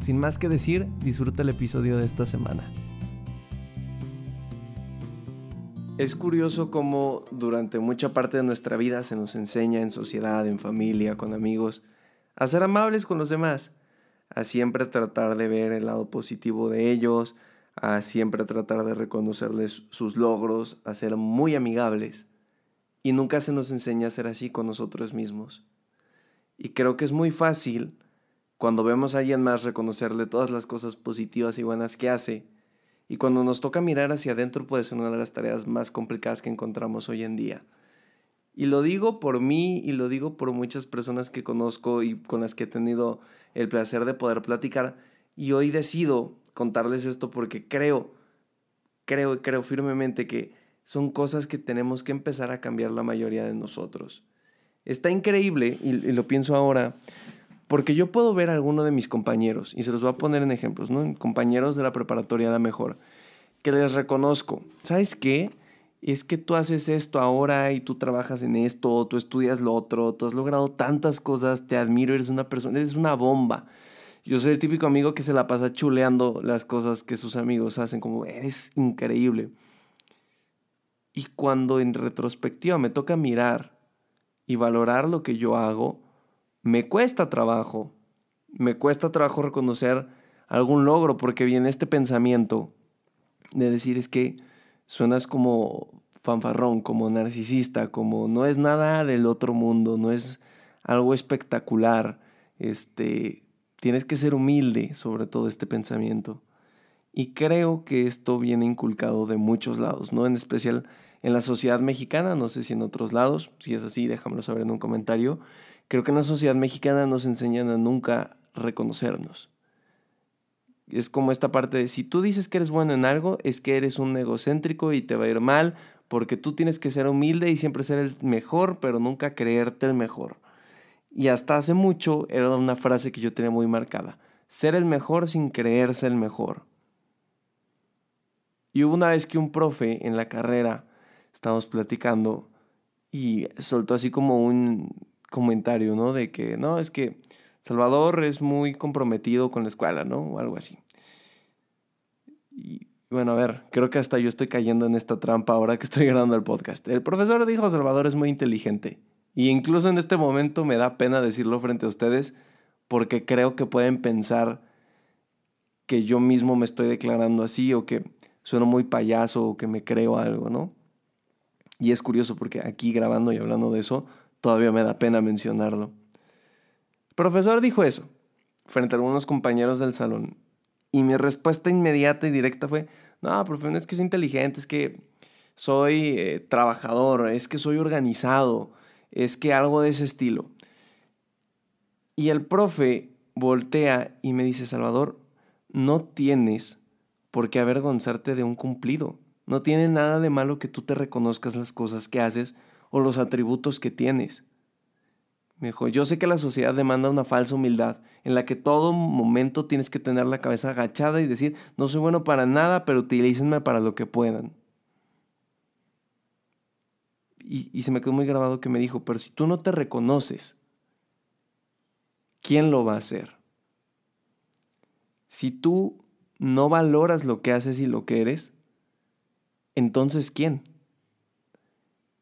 Sin más que decir, disfruta el episodio de esta semana. Es curioso cómo durante mucha parte de nuestra vida se nos enseña en sociedad, en familia, con amigos, a ser amables con los demás, a siempre tratar de ver el lado positivo de ellos, a siempre tratar de reconocerles sus logros, a ser muy amigables. Y nunca se nos enseña a ser así con nosotros mismos. Y creo que es muy fácil cuando vemos a alguien más reconocerle todas las cosas positivas y buenas que hace, y cuando nos toca mirar hacia adentro puede ser una de las tareas más complicadas que encontramos hoy en día. Y lo digo por mí y lo digo por muchas personas que conozco y con las que he tenido el placer de poder platicar. Y hoy decido contarles esto porque creo, creo y creo firmemente que son cosas que tenemos que empezar a cambiar la mayoría de nosotros. Está increíble, y, y lo pienso ahora, porque yo puedo ver a alguno de mis compañeros, y se los voy a poner en ejemplos, ¿no? Compañeros de la preparatoria la mejor, que les reconozco. ¿Sabes qué? Es que tú haces esto ahora y tú trabajas en esto, tú estudias lo otro, tú has logrado tantas cosas, te admiro, eres una persona, eres una bomba. Yo soy el típico amigo que se la pasa chuleando las cosas que sus amigos hacen, como eres increíble. Y cuando en retrospectiva me toca mirar y valorar lo que yo hago, me cuesta trabajo, me cuesta trabajo reconocer algún logro porque viene este pensamiento de decir es que suenas como fanfarrón, como narcisista, como no es nada del otro mundo, no es algo espectacular, este, tienes que ser humilde sobre todo este pensamiento. Y creo que esto viene inculcado de muchos lados, ¿no? En especial en la sociedad mexicana, no sé si en otros lados, si es así, déjamelo saber en un comentario. Creo que en la sociedad mexicana nos enseñan a nunca reconocernos. Es como esta parte de si tú dices que eres bueno en algo, es que eres un egocéntrico y te va a ir mal, porque tú tienes que ser humilde y siempre ser el mejor, pero nunca creerte el mejor. Y hasta hace mucho era una frase que yo tenía muy marcada. Ser el mejor sin creerse el mejor. Y hubo una vez que un profe en la carrera estábamos platicando y soltó así como un, comentario, ¿no? De que, no, es que Salvador es muy comprometido con la escuela, ¿no? O algo así. Y bueno, a ver, creo que hasta yo estoy cayendo en esta trampa ahora que estoy grabando el podcast. El profesor dijo, Salvador es muy inteligente. Y incluso en este momento me da pena decirlo frente a ustedes porque creo que pueden pensar que yo mismo me estoy declarando así o que sueno muy payaso o que me creo algo, ¿no? Y es curioso porque aquí grabando y hablando de eso, Todavía me da pena mencionarlo. El profesor dijo eso frente a algunos compañeros del salón. Y mi respuesta inmediata y directa fue, no, profe, es que es inteligente, es que soy eh, trabajador, es que soy organizado, es que algo de ese estilo. Y el profe voltea y me dice, Salvador, no tienes por qué avergonzarte de un cumplido. No tiene nada de malo que tú te reconozcas las cosas que haces o los atributos que tienes. Me dijo, yo sé que la sociedad demanda una falsa humildad, en la que todo momento tienes que tener la cabeza agachada y decir, no soy bueno para nada, pero utilícenme para lo que puedan. Y, y se me quedó muy grabado que me dijo, pero si tú no te reconoces, ¿quién lo va a hacer? Si tú no valoras lo que haces y lo que eres, entonces ¿quién?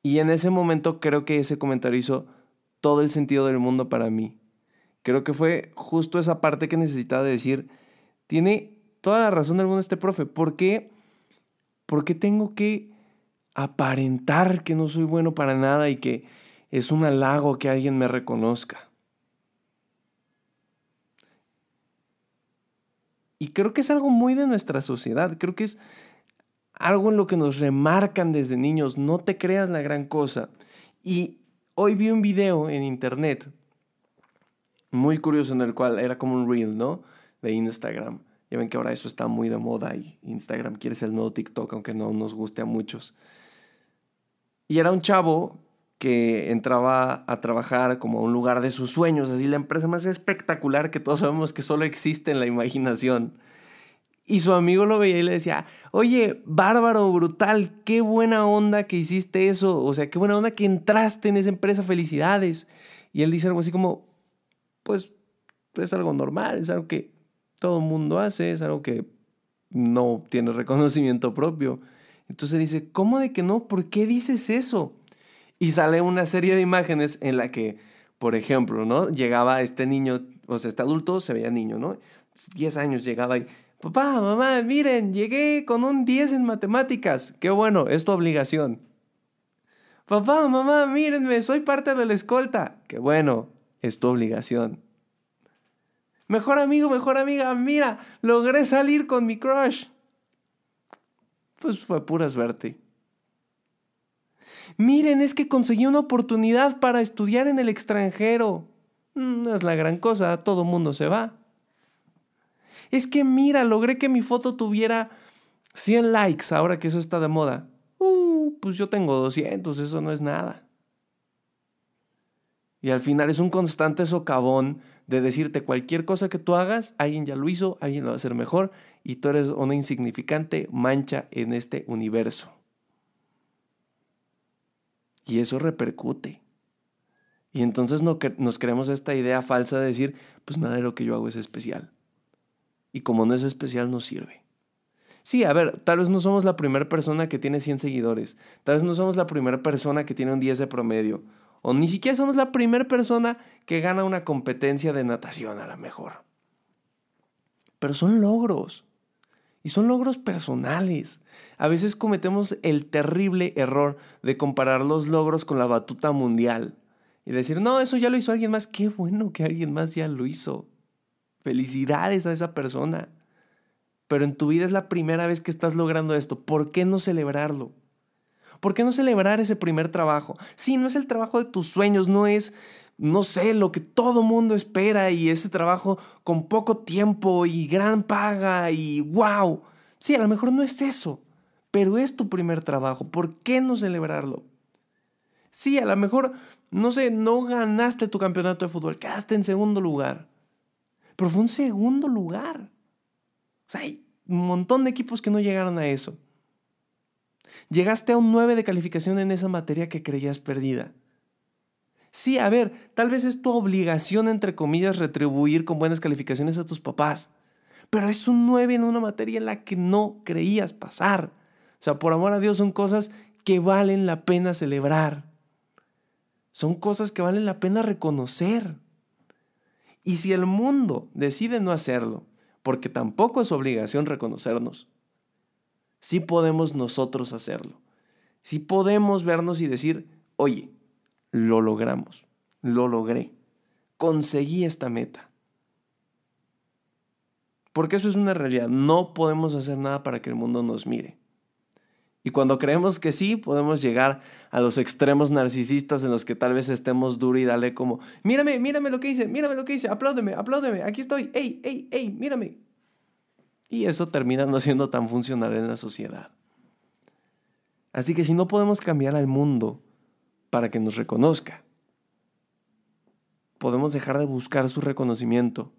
Y en ese momento creo que ese comentario hizo todo el sentido del mundo para mí. Creo que fue justo esa parte que necesitaba decir, tiene toda la razón del mundo este profe. ¿Por qué? Tengo que aparentar que no soy bueno para nada y que es un halago que alguien me reconozca. Y creo que es algo muy de nuestra sociedad. Creo que es algo en lo que nos remarcan desde niños, no te creas la gran cosa. Y hoy vi un video en internet muy curioso en el cual era como un reel, ¿no? De Instagram. Ya ven que ahora eso está muy de moda y Instagram quiere ser el nuevo TikTok, aunque no nos guste a muchos. Y era un chavo que entraba a trabajar como a un lugar de sus sueños, así la empresa más espectacular que todos sabemos que solo existe en la imaginación. Y su amigo lo veía y le decía, oye, bárbaro, brutal, qué buena onda que hiciste eso, o sea, qué buena onda que entraste en esa empresa, felicidades. Y él dice algo así como, pues es algo normal, es algo que todo el mundo hace, es algo que no tiene reconocimiento propio. Entonces dice, ¿cómo de que no? ¿Por qué dices eso? Y sale una serie de imágenes en la que, por ejemplo, ¿no? Llegaba este niño, o sea, este adulto se veía niño, ¿no? 10 años llegaba y, papá, mamá, miren, llegué con un 10 en matemáticas. Qué bueno, es tu obligación. Papá, mamá, mírenme, soy parte de la escolta. Qué bueno, es tu obligación. Mejor amigo, mejor amiga, mira, logré salir con mi crush. Pues fue pura suerte. Miren, es que conseguí una oportunidad para estudiar en el extranjero. Mm, no es la gran cosa, todo mundo se va. Es que mira, logré que mi foto tuviera 100 likes ahora que eso está de moda. Uh, pues yo tengo 200, eso no es nada. Y al final es un constante socavón de decirte cualquier cosa que tú hagas, alguien ya lo hizo, alguien lo va a hacer mejor y tú eres una insignificante mancha en este universo. Y eso repercute. Y entonces no, nos creemos esta idea falsa de decir, pues nada de lo que yo hago es especial. Y como no es especial, no sirve. Sí, a ver, tal vez no somos la primera persona que tiene 100 seguidores. Tal vez no somos la primera persona que tiene un 10 de promedio. O ni siquiera somos la primera persona que gana una competencia de natación a la mejor. Pero son logros. Y son logros personales. A veces cometemos el terrible error de comparar los logros con la batuta mundial. Y decir, no, eso ya lo hizo alguien más. Qué bueno que alguien más ya lo hizo. Felicidades a esa persona. Pero en tu vida es la primera vez que estás logrando esto. ¿Por qué no celebrarlo? ¿Por qué no celebrar ese primer trabajo? Sí, no es el trabajo de tus sueños, no es, no sé, lo que todo mundo espera y ese trabajo con poco tiempo y gran paga y wow. Sí, a lo mejor no es eso, pero es tu primer trabajo. ¿Por qué no celebrarlo? Sí, a lo mejor, no sé, no ganaste tu campeonato de fútbol, quedaste en segundo lugar, pero fue un segundo lugar. O sea, hay un montón de equipos que no llegaron a eso. Llegaste a un 9 de calificación en esa materia que creías perdida. Sí, a ver, tal vez es tu obligación, entre comillas, retribuir con buenas calificaciones a tus papás, pero es un 9 en una materia en la que no creías pasar. O sea, por amor a Dios, son cosas que valen la pena celebrar. Son cosas que valen la pena reconocer. Y si el mundo decide no hacerlo, porque tampoco es obligación reconocernos, sí podemos nosotros hacerlo. Sí podemos vernos y decir, oye, lo logramos, lo logré, conseguí esta meta. Porque eso es una realidad, no podemos hacer nada para que el mundo nos mire. Y cuando creemos que sí, podemos llegar a los extremos narcisistas en los que tal vez estemos duro y dale como, mírame, mírame lo que hice, mírame lo que hice, apláudeme, apláudeme, aquí estoy, ey, ey, ey, mírame. Y eso termina no siendo tan funcional en la sociedad. Así que si no podemos cambiar al mundo para que nos reconozca, podemos dejar de buscar su reconocimiento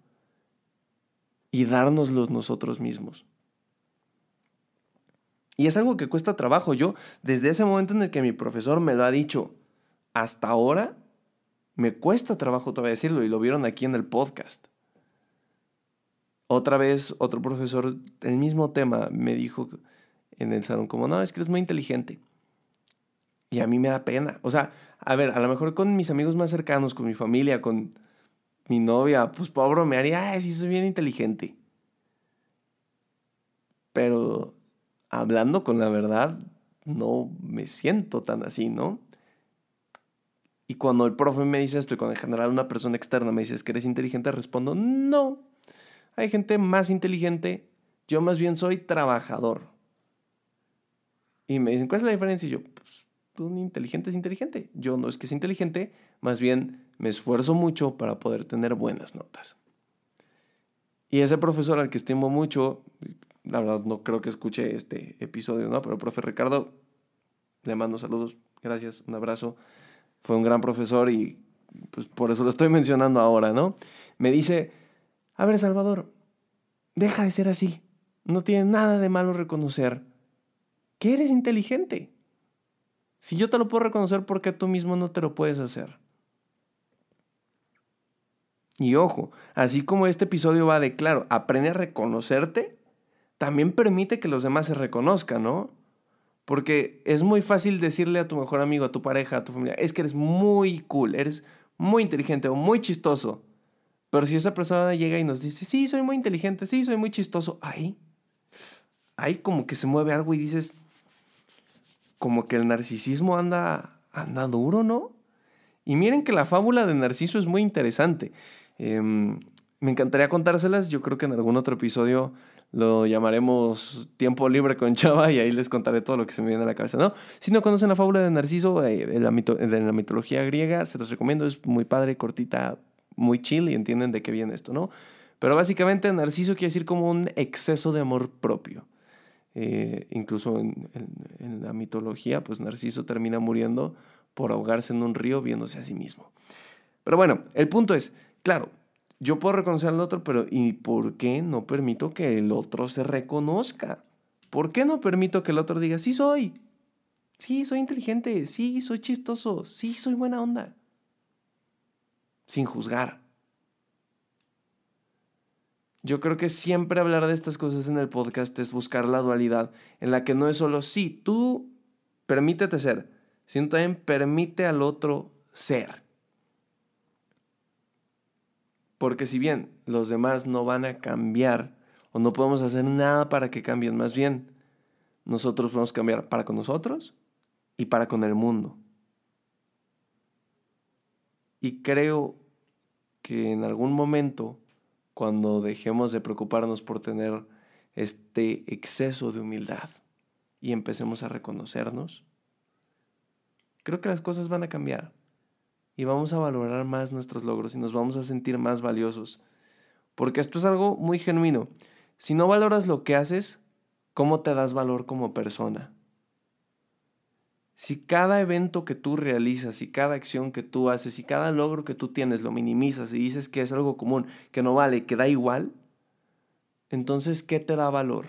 y dárnoslos nosotros mismos. Y es algo que cuesta trabajo. Yo, desde ese momento en el que mi profesor me lo ha dicho, hasta ahora, me cuesta trabajo todavía decirlo y lo vieron aquí en el podcast. Otra vez, otro profesor, el mismo tema, me dijo en el salón como, no, es que eres muy inteligente. Y a mí me da pena. O sea, a ver, a lo mejor con mis amigos más cercanos, con mi familia, con mi novia, pues pobre, me haría, ay, sí, soy bien inteligente. Pero hablando con la verdad, no me siento tan así, ¿no? Y cuando el profe me dice esto y cuando en general una persona externa me dice, que eres inteligente, respondo, no, hay gente más inteligente. Yo más bien soy trabajador. Y me dicen, ¿cuál es la diferencia? Y yo, pues, un inteligente es inteligente. Yo no es que sea inteligente, más bien me esfuerzo mucho para poder tener buenas notas. Y ese profesor al que estimo mucho, la verdad no creo que escuche este episodio, ¿no? Pero profe Ricardo, le mando saludos, gracias, un abrazo. Fue un gran profesor y pues por eso lo estoy mencionando ahora, ¿no? Me dice, a ver Salvador, deja de ser así. No tiene nada de malo reconocer que eres inteligente. Si yo te lo puedo reconocer, ¿por qué tú mismo no te lo puedes hacer? Y ojo, así como este episodio va de, claro, aprende a reconocerte, también permite que los demás se reconozcan, ¿no? Porque es muy fácil decirle a tu mejor amigo, a tu pareja, a tu familia, es que eres muy cool, eres muy inteligente o muy chistoso. Pero si esa persona llega y nos dice, sí, soy muy inteligente, sí, soy muy chistoso, ahí, ahí como que se mueve algo y dices, como que el narcisismo anda, anda duro, ¿no? Y miren que la fábula de Narciso es muy interesante. Em, me encantaría contárselas, yo creo que en algún otro episodio lo llamaremos Tiempo Libre con Chava y ahí les contaré todo lo que se me viene a la cabeza, ¿no? Si no conocen la fábula de Narciso, eh, de, la la mitología griega, se los recomiendo, es muy padre, cortita, muy chill y entienden de qué viene esto, ¿no? Pero básicamente Narciso quiere decir como un exceso de amor propio. Eh, incluso en, en, la mitología, pues Narciso termina muriendo por ahogarse en un río viéndose a sí mismo. Pero bueno, el punto es, claro, yo puedo reconocer al otro, pero ¿y por qué no permito que el otro se reconozca? ¿Por qué no permito que el otro diga, sí soy? Sí, soy inteligente, sí, soy chistoso, sí, soy buena onda. Sin juzgar. Yo creo que siempre hablar de estas cosas en el podcast es buscar la dualidad, en la que no es solo sí, tú permítete ser, sino también permite al otro ser. Porque si bien los demás no van a cambiar o no podemos hacer nada para que cambien, más bien nosotros podemos cambiar para con nosotros y para con el mundo. Y creo que en algún momento, cuando dejemos de preocuparnos por tener este exceso de humildad y empecemos a reconocernos, creo que las cosas van a cambiar y vamos a valorar más nuestros logros y nos vamos a sentir más valiosos. Porque esto es algo muy genuino. Si no valoras lo que haces, ¿cómo te das valor como persona? Si cada evento que tú realizas y cada acción que tú haces y cada logro que tú tienes lo minimizas y dices que es algo común, que no vale, que da igual, entonces, ¿qué te da valor?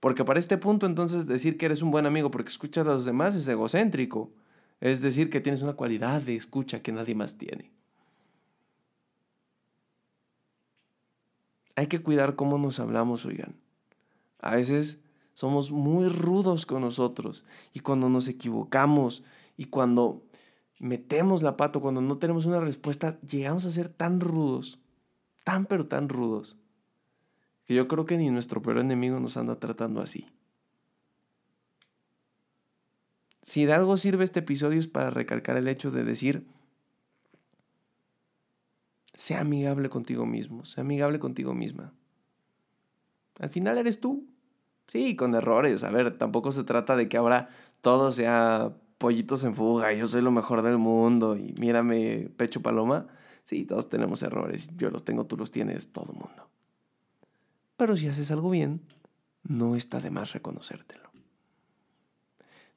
Porque para este punto, entonces, decir que eres un buen amigo porque escuchas a los demás es egocéntrico. Es decir, que tienes una cualidad de escucha que nadie más tiene. Hay que cuidar cómo nos hablamos, oigan. A veces somos muy rudos con nosotros y cuando nos equivocamos y cuando metemos la pata, cuando no tenemos una respuesta, llegamos a ser tan rudos, tan pero tan rudos, que yo creo que ni nuestro peor enemigo nos anda tratando así. Si de algo sirve este episodio es para recalcar el hecho de decir, sea amigable contigo mismo, sea amigable contigo misma. Al final eres tú. Sí, con errores. A ver, tampoco se trata de que ahora todo sea pollitos en fuga, yo soy lo mejor del mundo y mírame, pecho paloma. Sí, todos tenemos errores. Yo los tengo, tú los tienes, todo el mundo. Pero si haces algo bien, no está de más reconocértelo.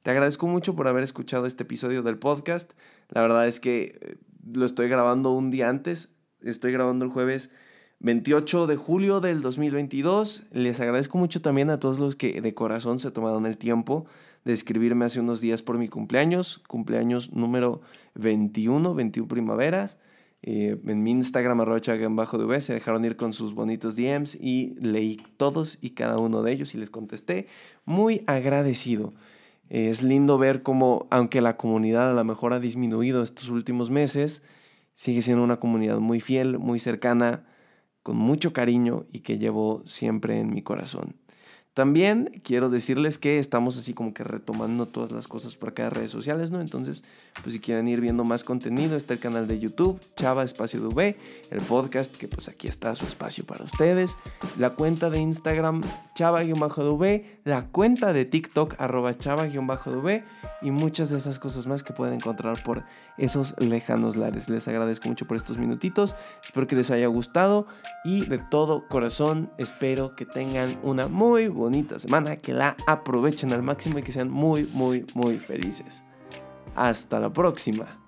Te agradezco mucho por haber escuchado este episodio del podcast. La verdad es que eh, lo estoy grabando un día antes. Estoy grabando el jueves 28 de julio del 2022. Les agradezco mucho también a todos los que de corazón se tomaron el tiempo de escribirme hace unos días por mi cumpleaños, cumpleaños número 21, 21 primaveras. Eh, en mi Instagram, arrocha bajo de se dejaron ir con sus bonitos DMs y leí todos y cada uno de ellos y les contesté. Muy agradecido. Es lindo ver cómo, aunque la comunidad a lo mejor ha disminuido estos últimos meses, sigue siendo una comunidad muy fiel, muy cercana, con mucho cariño y que llevo siempre en mi corazón. También quiero decirles que estamos así como que retomando todas las cosas por acá de redes sociales, ¿no? Entonces, pues si quieren ir viendo más contenido, está el canal de YouTube, Chava Espacio V, el podcast, que pues aquí está su espacio para ustedes, la cuenta de Instagram, chava-dv, la cuenta de TikTok arroba chava-dv y muchas de esas cosas más que pueden encontrar por esos lejanos lares. Les agradezco mucho por estos minutitos, espero que les haya gustado y de todo corazón espero que tengan una muy bonita semana, que la aprovechen al máximo y que sean muy, muy, muy felices. Hasta la próxima.